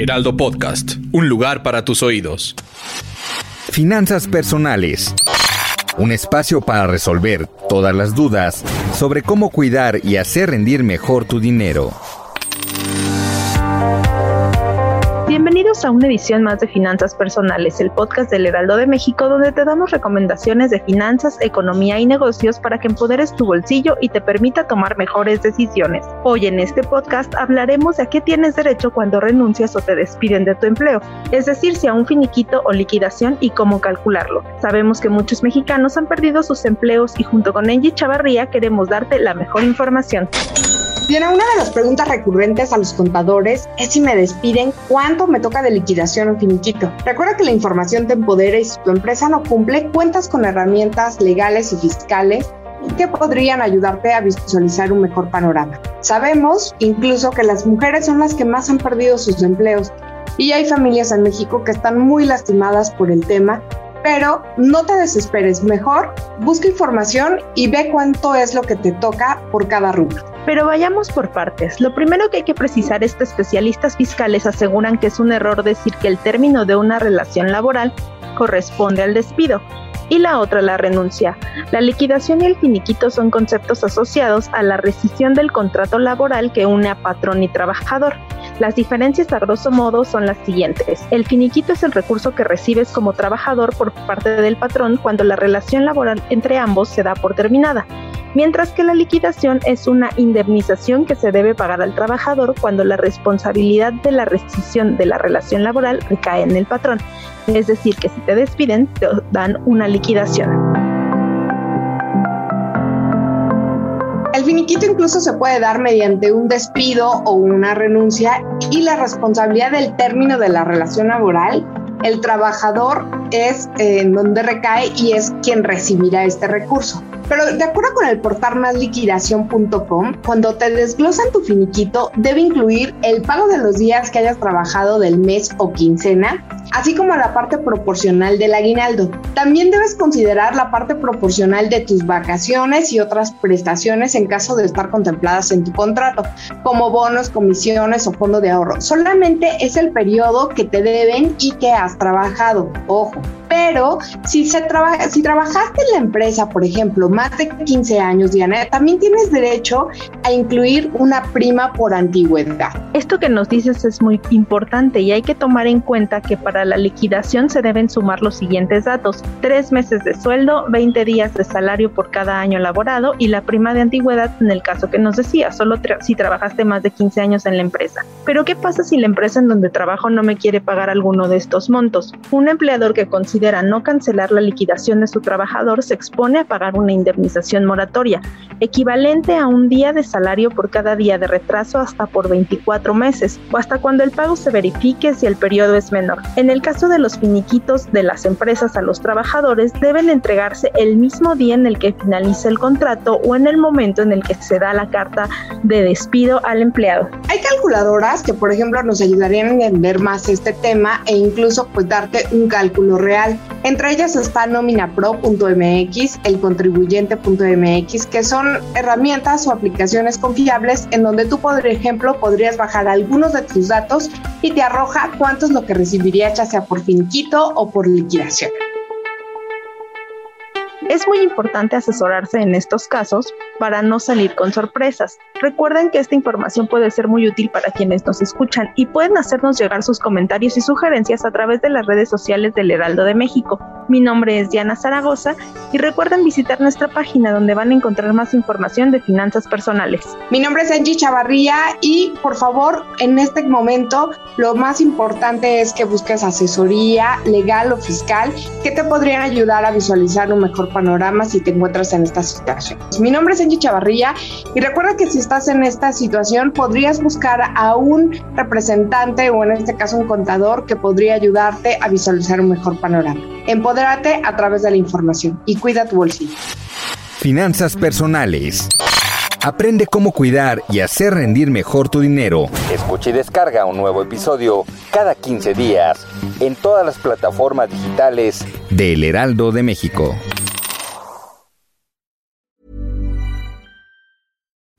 Heraldo Podcast, un lugar para tus oídos. Finanzas personales. Un espacio para resolver todas las dudas sobre cómo cuidar y hacer rendir mejor tu dinero. Bienvenidos a una edición más de Finanzas Personales, el podcast del Heraldo de México, donde te damos recomendaciones de finanzas, economía y negocios para que empoderes tu bolsillo y te permita tomar mejores decisiones. Hoy en este podcast hablaremos de a qué tienes derecho cuando renuncias o te despiden de tu empleo, es decir, si a un finiquito o liquidación y cómo calcularlo. Sabemos que muchos mexicanos han perdido sus empleos y junto con Angie Chavarría queremos darte la mejor información. Bien, una de las preguntas recurrentes a los contadores es si me despiden, ¿cuánto me toca de liquidación o finiquito? Recuerda que la información te empodera y si tu empresa no cumple, cuentas con herramientas legales y fiscales que podrían ayudarte a visualizar un mejor panorama. Sabemos incluso que las mujeres son las que más han perdido sus empleos y hay familias en México que están muy lastimadas por el tema pero no te desesperes, mejor busca información y ve cuánto es lo que te toca por cada rubro. Pero vayamos por partes. Lo primero que hay que precisar es que especialistas fiscales aseguran que es un error decir que el término de una relación laboral corresponde al despido y la otra la renuncia. La liquidación y el finiquito son conceptos asociados a la rescisión del contrato laboral que une a patrón y trabajador. Las diferencias a grosso modo son las siguientes. El finiquito es el recurso que recibes como trabajador por parte del patrón cuando la relación laboral entre ambos se da por terminada, mientras que la liquidación es una indemnización que se debe pagar al trabajador cuando la responsabilidad de la rescisión de la relación laboral recae en el patrón. Es decir, que si te despiden, te dan una liquidación. El finiquito incluso se puede dar mediante un despido o una renuncia y la responsabilidad del término de la relación laboral, el trabajador es eh, en donde recae y es quien recibirá este recurso. Pero de acuerdo con el portal másliquidación.com, cuando te desglosan tu finiquito, debe incluir el pago de los días que hayas trabajado del mes o quincena, así como la parte proporcional del aguinaldo. También debes considerar la parte proporcional de tus vacaciones y otras prestaciones en caso de estar contempladas en tu contrato, como bonos, comisiones o fondo de ahorro. Solamente es el periodo que te deben y que has trabajado. Ojo, Thank you. Pero si, se trabaja, si trabajaste en la empresa, por ejemplo, más de 15 años, Diana, también tienes derecho a incluir una prima por antigüedad. Esto que nos dices es muy importante y hay que tomar en cuenta que para la liquidación se deben sumar los siguientes datos. Tres meses de sueldo, 20 días de salario por cada año laborado y la prima de antigüedad en el caso que nos decía, solo si trabajaste más de 15 años en la empresa. Pero ¿qué pasa si la empresa en donde trabajo no me quiere pagar alguno de estos montos? Un empleador que considera no cancelar la liquidación de su trabajador se expone a pagar una indemnización moratoria, equivalente a un día de salario por cada día de retraso hasta por 24 meses o hasta cuando el pago se verifique si el periodo es menor. En el caso de los finiquitos de las empresas a los trabajadores deben entregarse el mismo día en el que finalice el contrato o en el momento en el que se da la carta de despido al empleado. Hay calculadoras que por ejemplo nos ayudarían a entender más este tema e incluso pues darte un cálculo real. Entre ellas está nominapro.mx, el contribuyente.mx, que son herramientas o aplicaciones confiables en donde tú, por ejemplo, podrías bajar algunos de tus datos y te arroja cuánto es lo que recibirías ya sea por finquito o por liquidación. Es muy importante asesorarse en estos casos para no salir con sorpresas. Recuerden que esta información puede ser muy útil para quienes nos escuchan y pueden hacernos llegar sus comentarios y sugerencias a través de las redes sociales del Heraldo de México. Mi nombre es Diana Zaragoza y recuerden visitar nuestra página donde van a encontrar más información de finanzas personales. Mi nombre es Angie Chavarría y por favor en este momento lo más importante es que busques asesoría legal o fiscal que te podrían ayudar a visualizar un mejor panorama si te encuentras en esta situación. Mi nombre es Angie Chavarría y recuerda que si estás en esta situación, podrías buscar a un representante o en este caso un contador que podría ayudarte a visualizar un mejor panorama. Empodérate a través de la información y cuida tu bolsillo. Finanzas personales. Aprende cómo cuidar y hacer rendir mejor tu dinero. Escucha y descarga un nuevo episodio cada 15 días en todas las plataformas digitales de El Heraldo de México.